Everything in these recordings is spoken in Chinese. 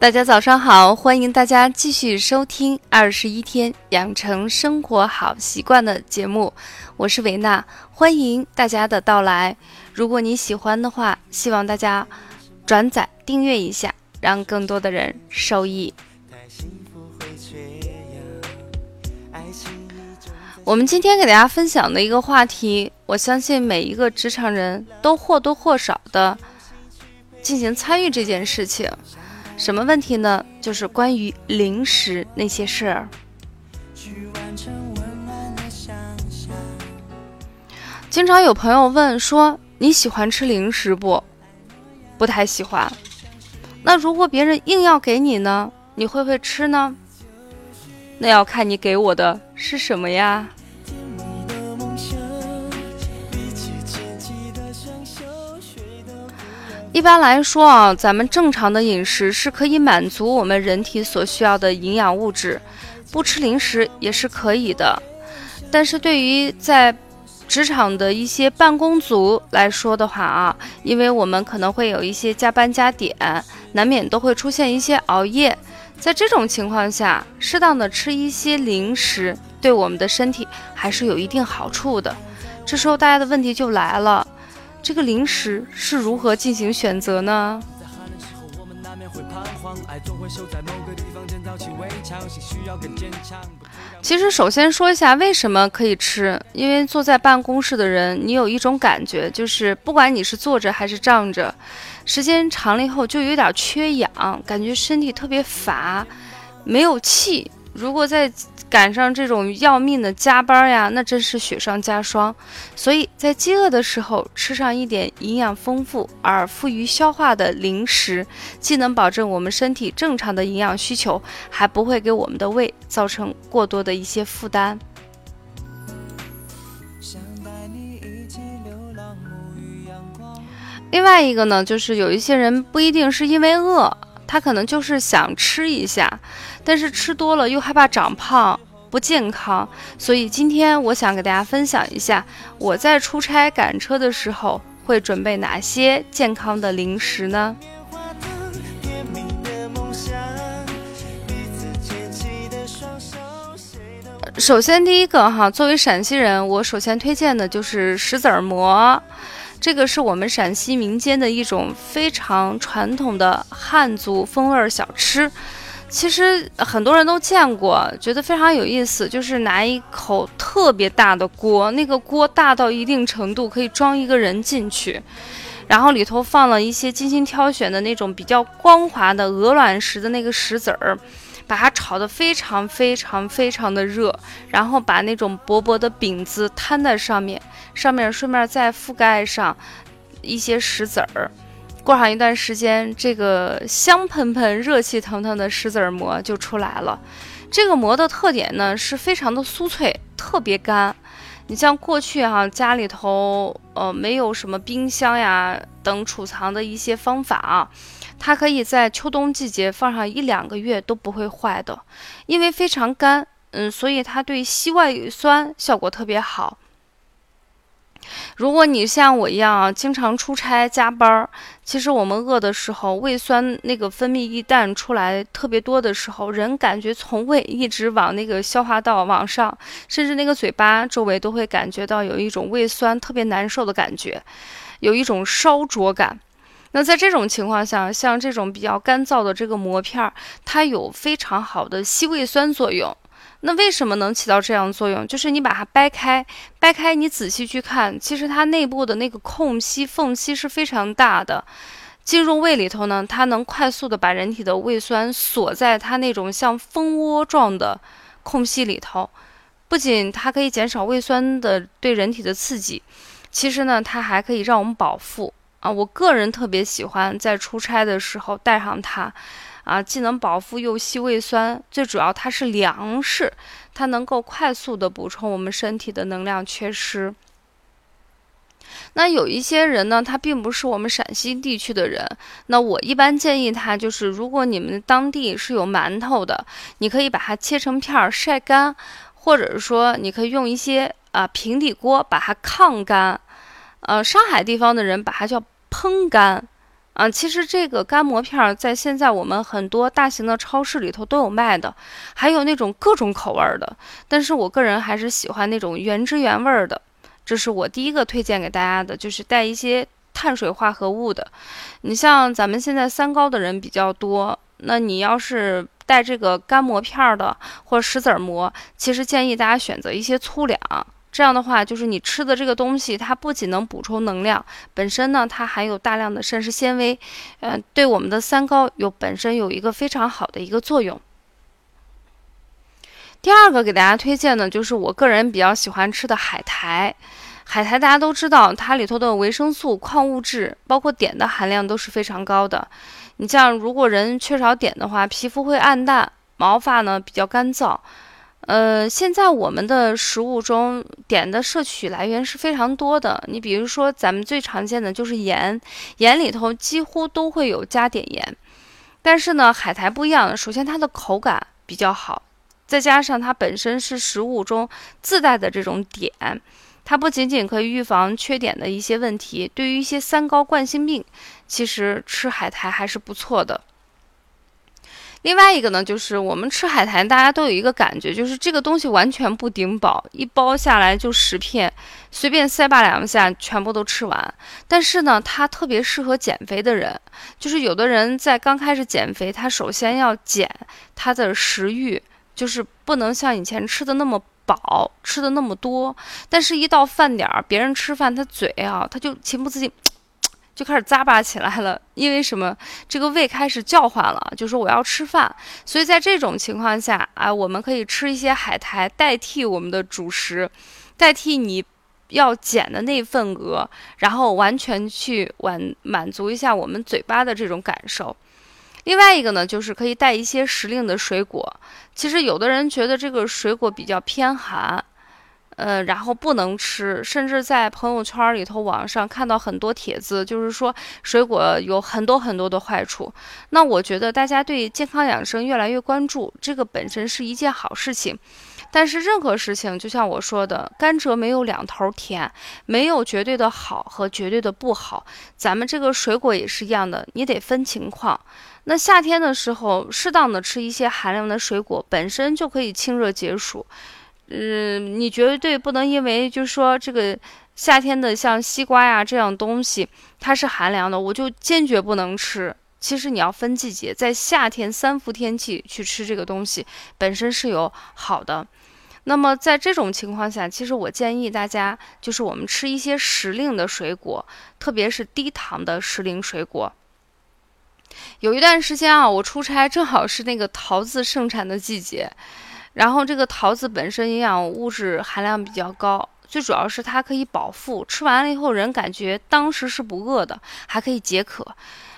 大家早上好，欢迎大家继续收听《二十一天养成生活好习惯》的节目，我是维娜，欢迎大家的到来。如果你喜欢的话，希望大家转载、订阅一下，让更多的人受益。我们今天给大家分享的一个话题，我相信每一个职场人都或多或少的进行参与这件事情。什么问题呢？就是关于零食那些事儿。经常有朋友问说：“你喜欢吃零食不？”不太喜欢。那如果别人硬要给你呢？你会不会吃呢？那要看你给我的是什么呀。一般来说啊，咱们正常的饮食是可以满足我们人体所需要的营养物质，不吃零食也是可以的。但是对于在职场的一些办公族来说的话啊，因为我们可能会有一些加班加点，难免都会出现一些熬夜。在这种情况下，适当的吃一些零食，对我们的身体还是有一定好处的。这时候大家的问题就来了。这个零食是如何进行选择呢？其实，首先说一下为什么可以吃，因为坐在办公室的人，你有一种感觉，就是不管你是坐着还是站着，时间长了以后就有点缺氧，感觉身体特别乏，没有气。如果再赶上这种要命的加班呀，那真是雪上加霜。所以在饥饿的时候吃上一点营养丰富而富于消化的零食，既能保证我们身体正常的营养需求，还不会给我们的胃造成过多的一些负担。另外一个呢，就是有一些人不一定是因为饿。他可能就是想吃一下，但是吃多了又害怕长胖不健康，所以今天我想给大家分享一下我在出差赶车的时候会准备哪些健康的零食呢？首先第一个哈，作为陕西人，我首先推荐的就是石子儿馍。这个是我们陕西民间的一种非常传统的汉族风味小吃，其实很多人都见过，觉得非常有意思。就是拿一口特别大的锅，那个锅大到一定程度可以装一个人进去，然后里头放了一些精心挑选的那种比较光滑的鹅卵石的那个石子儿。把它炒得非常非常非常的热，然后把那种薄薄的饼子摊在上面，上面顺便再覆盖上一些石子儿。过上一段时间，这个香喷喷、热气腾腾的石子儿馍就出来了。这个馍的特点呢，是非常的酥脆，特别干。你像过去哈家里头呃没有什么冰箱呀等储藏的一些方法啊。它可以在秋冬季节放上一两个月都不会坏的，因为非常干，嗯，所以它对吸胃酸效果特别好。如果你像我一样啊，经常出差加班儿，其实我们饿的时候，胃酸那个分泌一旦出来特别多的时候，人感觉从胃一直往那个消化道往上，甚至那个嘴巴周围都会感觉到有一种胃酸特别难受的感觉，有一种烧灼感。那在这种情况下，像这种比较干燥的这个膜片儿，它有非常好的吸胃酸作用。那为什么能起到这样作用？就是你把它掰开，掰开你仔细去看，其实它内部的那个空隙缝隙是非常大的。进入胃里头呢，它能快速的把人体的胃酸锁在它那种像蜂窝状的空隙里头。不仅它可以减少胃酸的对人体的刺激，其实呢，它还可以让我们饱腹。啊，我个人特别喜欢在出差的时候带上它，啊，既能饱腹又吸胃酸，最主要它是粮食，它能够快速的补充我们身体的能量缺失。那有一些人呢，他并不是我们陕西地区的人，那我一般建议他就是，如果你们当地是有馒头的，你可以把它切成片儿晒干，或者是说你可以用一些啊平底锅把它炕干。呃，上海地方的人把它叫烹干，啊，其实这个干馍片儿在现在我们很多大型的超市里头都有卖的，还有那种各种口味儿的。但是我个人还是喜欢那种原汁原味儿的。这是我第一个推荐给大家的，就是带一些碳水化合物的。你像咱们现在三高的人比较多，那你要是带这个干馍片儿的或石子馍，其实建议大家选择一些粗粮。这样的话，就是你吃的这个东西，它不仅能补充能量，本身呢，它含有大量的膳食纤维，嗯，对我们的三高有本身有一个非常好的一个作用。第二个给大家推荐的，就是我个人比较喜欢吃的海苔。海苔大家都知道，它里头的维生素、矿物质，包括碘的含量都是非常高的。你像如果人缺少碘的话，皮肤会暗淡，毛发呢比较干燥。呃，现在我们的食物中碘的摄取来源是非常多的。你比如说，咱们最常见的就是盐，盐里头几乎都会有加碘盐。但是呢，海苔不一样，首先它的口感比较好，再加上它本身是食物中自带的这种碘，它不仅仅可以预防缺碘的一些问题，对于一些三高冠心病，其实吃海苔还是不错的。另外一个呢，就是我们吃海苔，大家都有一个感觉，就是这个东西完全不顶饱，一包下来就十片，随便塞吧两下全部都吃完。但是呢，它特别适合减肥的人，就是有的人在刚开始减肥，他首先要减他的食欲，就是不能像以前吃的那么饱，吃的那么多。但是，一到饭点儿，别人吃饭，他嘴啊，他就情不自禁。就开始咂巴起来了，因为什么？这个胃开始叫唤了，就说我要吃饭。所以在这种情况下啊，我们可以吃一些海苔代替我们的主食，代替你要减的那份额，然后完全去满满足一下我们嘴巴的这种感受。另外一个呢，就是可以带一些时令的水果。其实有的人觉得这个水果比较偏寒。呃，然后不能吃，甚至在朋友圈里头、网上看到很多帖子，就是说水果有很多很多的坏处。那我觉得大家对健康养生越来越关注，这个本身是一件好事情。但是任何事情，就像我说的，甘蔗没有两头甜，没有绝对的好和绝对的不好。咱们这个水果也是一样的，你得分情况。那夏天的时候，适当的吃一些寒凉的水果，本身就可以清热解暑。嗯，你绝对不能因为就是说这个夏天的像西瓜呀这样东西，它是寒凉的，我就坚决不能吃。其实你要分季节，在夏天三伏天气去吃这个东西，本身是有好的。那么在这种情况下，其实我建议大家就是我们吃一些时令的水果，特别是低糖的时令水果。有一段时间啊，我出差正好是那个桃子盛产的季节。然后这个桃子本身营养物质含量比较高，最主要是它可以饱腹，吃完了以后人感觉当时是不饿的，还可以解渴。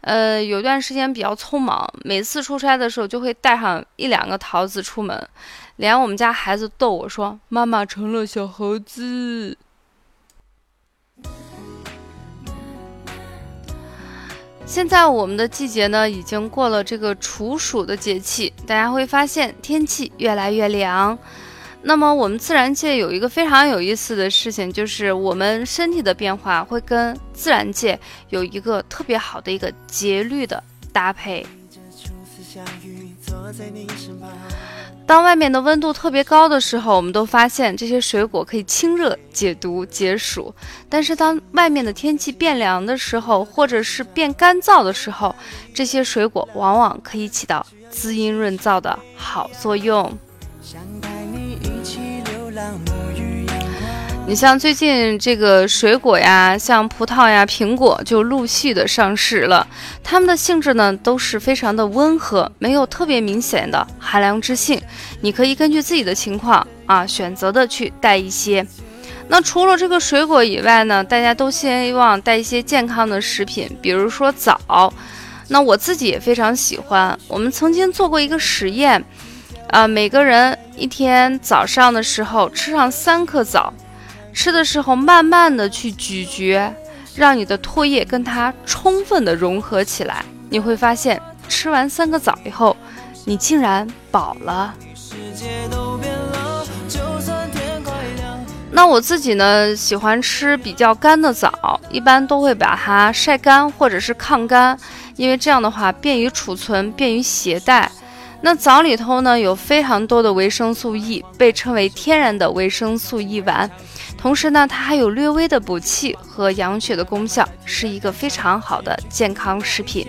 呃，有段时间比较匆忙，每次出差的时候就会带上一两个桃子出门，连我们家孩子逗我说：“妈妈成了小猴子。”现在我们的季节呢，已经过了这个处暑的节气，大家会发现天气越来越凉。那么我们自然界有一个非常有意思的事情，就是我们身体的变化会跟自然界有一个特别好的一个节律的搭配。当外面的温度特别高的时候，我们都发现这些水果可以清热解毒解暑。但是当外面的天气变凉的时候，或者是变干燥的时候，这些水果往往可以起到滋阴润燥的好作用。想带你一起流浪，无语你像最近这个水果呀，像葡萄呀、苹果就陆续的上市了。它们的性质呢都是非常的温和，没有特别明显的寒凉之性。你可以根据自己的情况啊，选择的去带一些。那除了这个水果以外呢，大家都希望带一些健康的食品，比如说枣。那我自己也非常喜欢。我们曾经做过一个实验，啊，每个人一天早上的时候吃上三颗枣。吃的时候，慢慢的去咀嚼，让你的唾液跟它充分的融合起来，你会发现，吃完三个枣以后，你竟然饱了。那我自己呢，喜欢吃比较干的枣，一般都会把它晒干或者是抗干，因为这样的话便于储存，便于携带。那枣里头呢有非常多的维生素 E，被称为天然的维生素 E 丸。同时呢，它还有略微的补气和养血的功效，是一个非常好的健康食品。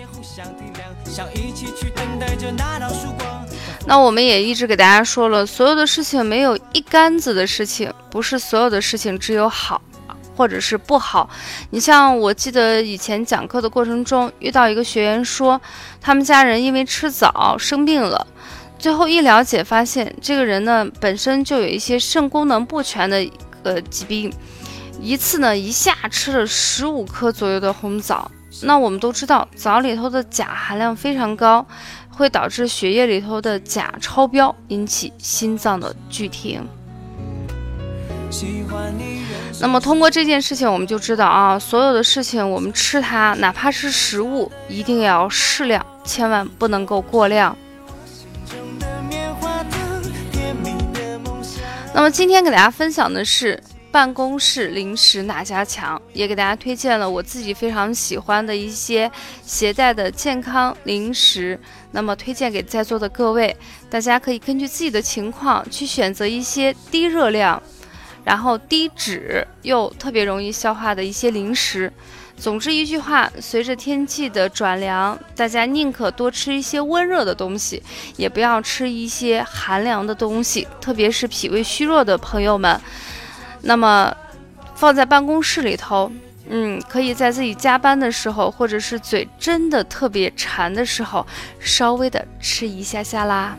那我们也一直给大家说了，所有的事情没有一竿子的事情，不是所有的事情只有好，或者是不好。你像我记得以前讲课的过程中，遇到一个学员说，他们家人因为吃枣生病了，最后一了解发现，这个人呢本身就有一些肾功能不全的呃疾病，一次呢一下吃了十五颗左右的红枣。那我们都知道，枣里头的钾含量非常高。会导致血液里头的钾超标，引起心脏的剧停。那么通过这件事情，我们就知道啊，所有的事情我们吃它，哪怕是食物，一定要适量，千万不能够过量。那么今天给大家分享的是。办公室零食哪家强？也给大家推荐了我自己非常喜欢的一些携带的健康零食。那么推荐给在座的各位，大家可以根据自己的情况去选择一些低热量，然后低脂又特别容易消化的一些零食。总之一句话，随着天气的转凉，大家宁可多吃一些温热的东西，也不要吃一些寒凉的东西，特别是脾胃虚弱的朋友们。那么，放在办公室里头，嗯，可以在自己加班的时候，或者是嘴真的特别馋的时候，稍微的吃一下下啦。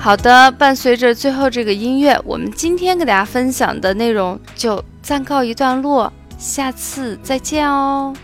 好的，伴随着最后这个音乐，我们今天给大家分享的内容就暂告一段落，下次再见哦。